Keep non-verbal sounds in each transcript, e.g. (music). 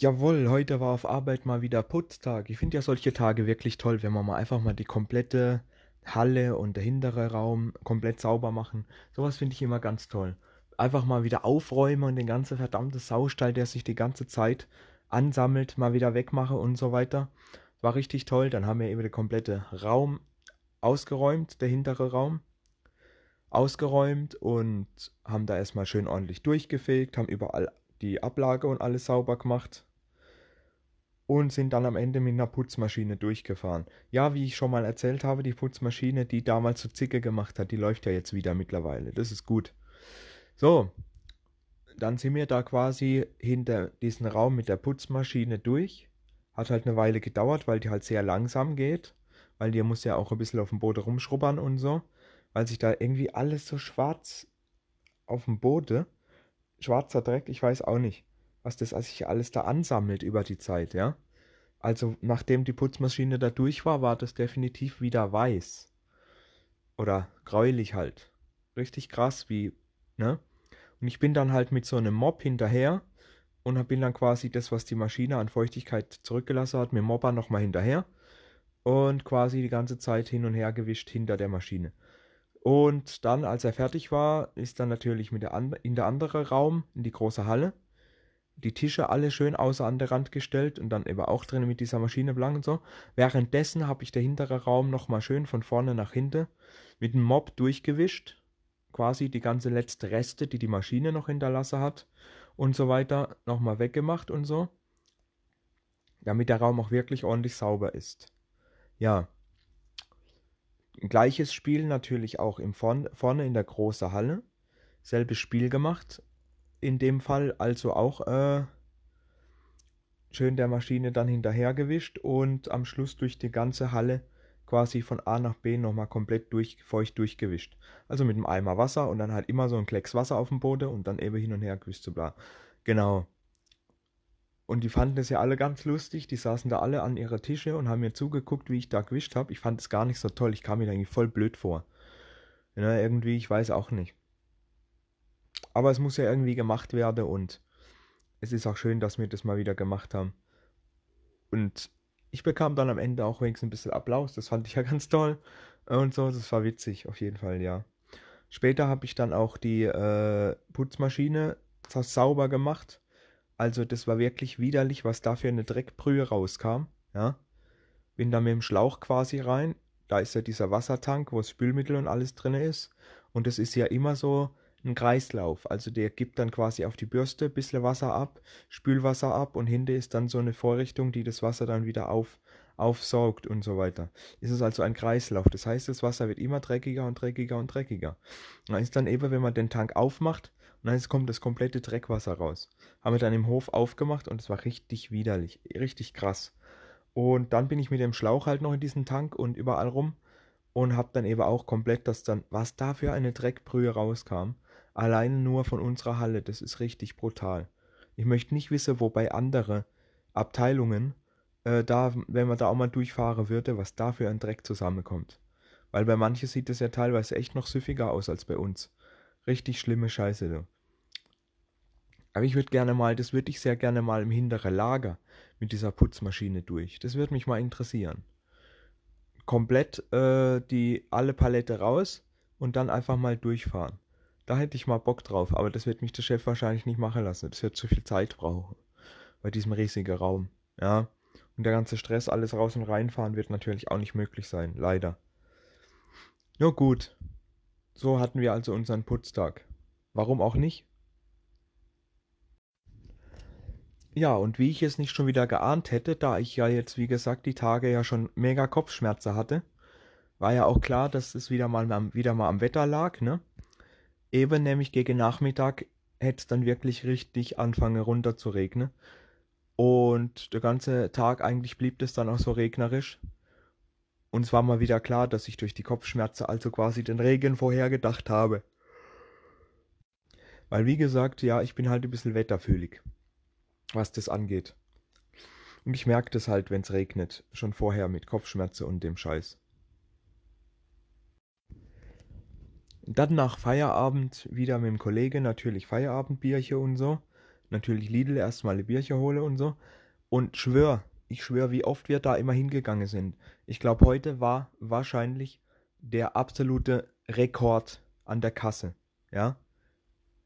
Jawohl, heute war auf Arbeit mal wieder Putztag. Ich finde ja solche Tage wirklich toll, wenn man mal einfach mal die komplette Halle und der hintere Raum komplett sauber machen. Sowas finde ich immer ganz toll. Einfach mal wieder aufräumen und den ganzen verdammten Saustall, der sich die ganze Zeit ansammelt, mal wieder wegmache und so weiter. War richtig toll. Dann haben wir eben den komplette Raum ausgeräumt, der hintere Raum ausgeräumt und haben da erstmal schön ordentlich durchgefegt, haben überall die Ablage und alles sauber gemacht und sind dann am Ende mit einer Putzmaschine durchgefahren. Ja, wie ich schon mal erzählt habe, die Putzmaschine, die damals so Zicke gemacht hat, die läuft ja jetzt wieder mittlerweile. Das ist gut. So, dann sind wir da quasi hinter diesen Raum mit der Putzmaschine durch. Hat halt eine Weile gedauert, weil die halt sehr langsam geht, weil die muss ja auch ein bisschen auf dem Boden rumschrubbern und so, weil sich da irgendwie alles so schwarz auf dem Boden, schwarzer Dreck, ich weiß auch nicht was das sich alles da ansammelt über die Zeit, ja. Also nachdem die Putzmaschine da durch war, war das definitiv wieder weiß. Oder gräulich halt. Richtig krass, wie, ne? Und ich bin dann halt mit so einem Mob hinterher und bin dann quasi das, was die Maschine an Feuchtigkeit zurückgelassen hat, mit dem Mopper nochmal hinterher und quasi die ganze Zeit hin und her gewischt hinter der Maschine. Und dann, als er fertig war, ist dann natürlich mit der in der andere Raum, in die große Halle, die Tische alle schön außer an der Rand gestellt und dann eben auch drin mit dieser Maschine blank und so. Währenddessen habe ich der hintere Raum nochmal schön von vorne nach hinten mit dem Mob durchgewischt. Quasi die ganze letzte Reste, die die Maschine noch hinterlassen hat und so weiter, nochmal weggemacht und so. Damit der Raum auch wirklich ordentlich sauber ist. Ja. Gleiches Spiel natürlich auch im Vorn vorne in der großen Halle. Selbes Spiel gemacht in dem Fall also auch äh, schön der Maschine dann hinterhergewischt und am Schluss durch die ganze Halle quasi von A nach B nochmal komplett durch, feucht durchgewischt. Also mit einem Eimer Wasser und dann halt immer so ein Klecks Wasser auf dem Boden und dann eben hin und her gewischt zu bla. Genau. Und die fanden es ja alle ganz lustig. Die saßen da alle an ihrer Tische und haben mir zugeguckt, wie ich da gewischt habe. Ich fand es gar nicht so toll. Ich kam mir da irgendwie voll blöd vor. Ja, irgendwie, ich weiß auch nicht. Aber es muss ja irgendwie gemacht werden und es ist auch schön, dass wir das mal wieder gemacht haben. Und ich bekam dann am Ende auch wenigstens ein bisschen Applaus. Das fand ich ja (laughs) ganz toll. Und so, das war witzig, auf jeden Fall, ja. Später habe ich dann auch die äh, Putzmaschine sauber gemacht. Also das war wirklich widerlich, was da für eine Dreckbrühe rauskam. Ja. Bin da mit dem Schlauch quasi rein. Da ist ja dieser Wassertank, wo das Spülmittel und alles drin ist. Und das ist ja immer so, ein Kreislauf. Also der gibt dann quasi auf die Bürste ein bisschen Wasser ab, Spülwasser ab und hinten ist dann so eine Vorrichtung, die das Wasser dann wieder auf, aufsaugt und so weiter. Ist es also ein Kreislauf. Das heißt, das Wasser wird immer dreckiger und dreckiger und dreckiger. Und dann ist dann eben, wenn man den Tank aufmacht, und dann kommt das komplette Dreckwasser raus. Haben wir dann im Hof aufgemacht und es war richtig widerlich, richtig krass. Und dann bin ich mit dem Schlauch halt noch in diesen Tank und überall rum und hab dann eben auch komplett das dann, was da für eine Dreckbrühe rauskam. Allein nur von unserer Halle, das ist richtig brutal. Ich möchte nicht wissen, wo bei andere Abteilungen, äh, da, wenn man da auch mal durchfahren würde, was da für ein Dreck zusammenkommt. Weil bei manchen sieht es ja teilweise echt noch süffiger aus als bei uns. Richtig schlimme Scheiße, du. Aber ich würde gerne mal, das würde ich sehr gerne mal im hinteren Lager mit dieser Putzmaschine durch. Das würde mich mal interessieren. Komplett äh, die alle Palette raus und dann einfach mal durchfahren. Da hätte ich mal Bock drauf, aber das wird mich der Chef wahrscheinlich nicht machen lassen. Das wird zu viel Zeit brauchen. Bei diesem riesigen Raum. Ja. Und der ganze Stress, alles raus und reinfahren, wird natürlich auch nicht möglich sein. Leider. Nur gut. So hatten wir also unseren Putztag. Warum auch nicht? Ja, und wie ich es nicht schon wieder geahnt hätte, da ich ja jetzt, wie gesagt, die Tage ja schon mega Kopfschmerzen hatte, war ja auch klar, dass es wieder mal, wieder mal am Wetter lag, ne? Eben nämlich gegen Nachmittag hätte es dann wirklich richtig anfangen runter zu regnen. Und der ganze Tag eigentlich blieb es dann auch so regnerisch. Und es war mal wieder klar, dass ich durch die Kopfschmerzen also quasi den Regen vorhergedacht habe. Weil wie gesagt, ja, ich bin halt ein bisschen wetterfühlig, was das angeht. Und ich merke das halt, wenn es regnet, schon vorher mit Kopfschmerzen und dem Scheiß. Dann nach Feierabend wieder mit dem Kollegen natürlich Feierabendbierchen und so. natürlich Lidl erstmal eine Bierchen hole und so. Und schwör, ich schwör, wie oft wir da immer hingegangen sind. Ich glaube, heute war wahrscheinlich der absolute Rekord an der Kasse. Ja?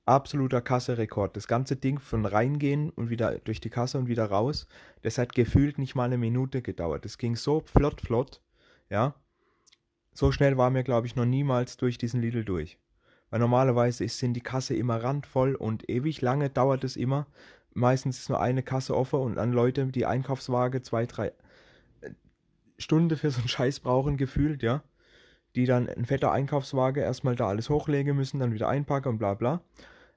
Absoluter Kasserekord. Das ganze Ding von reingehen und wieder durch die Kasse und wieder raus, das hat gefühlt nicht mal eine Minute gedauert. Das ging so flott, flott. Ja? So schnell war mir, glaube ich, noch niemals durch diesen Lidl durch. Weil normalerweise sind die Kasse immer randvoll und ewig lange dauert es immer. Meistens ist nur eine Kasse offen und dann Leute, die Einkaufswaage zwei, drei äh, Stunden für so einen Scheiß brauchen, gefühlt, ja. Die dann ein fetter Einkaufswaage erstmal da alles hochlegen müssen, dann wieder einpacken und bla bla.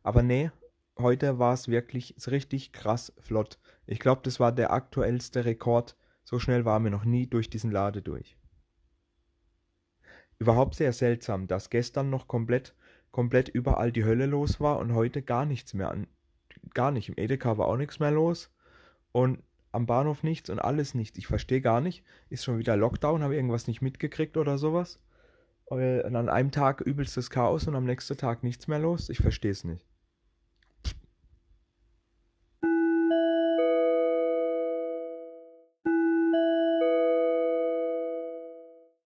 Aber nee, heute war es wirklich richtig krass flott. Ich glaube, das war der aktuellste Rekord. So schnell waren wir noch nie durch diesen Lade durch. Überhaupt sehr seltsam, dass gestern noch komplett komplett überall die Hölle los war und heute gar nichts mehr an. Gar nicht. Im Edeka war auch nichts mehr los und am Bahnhof nichts und alles nichts. Ich verstehe gar nicht. Ist schon wieder Lockdown, habe irgendwas nicht mitgekriegt oder sowas. Und an einem Tag übelstes Chaos und am nächsten Tag nichts mehr los. Ich verstehe es nicht.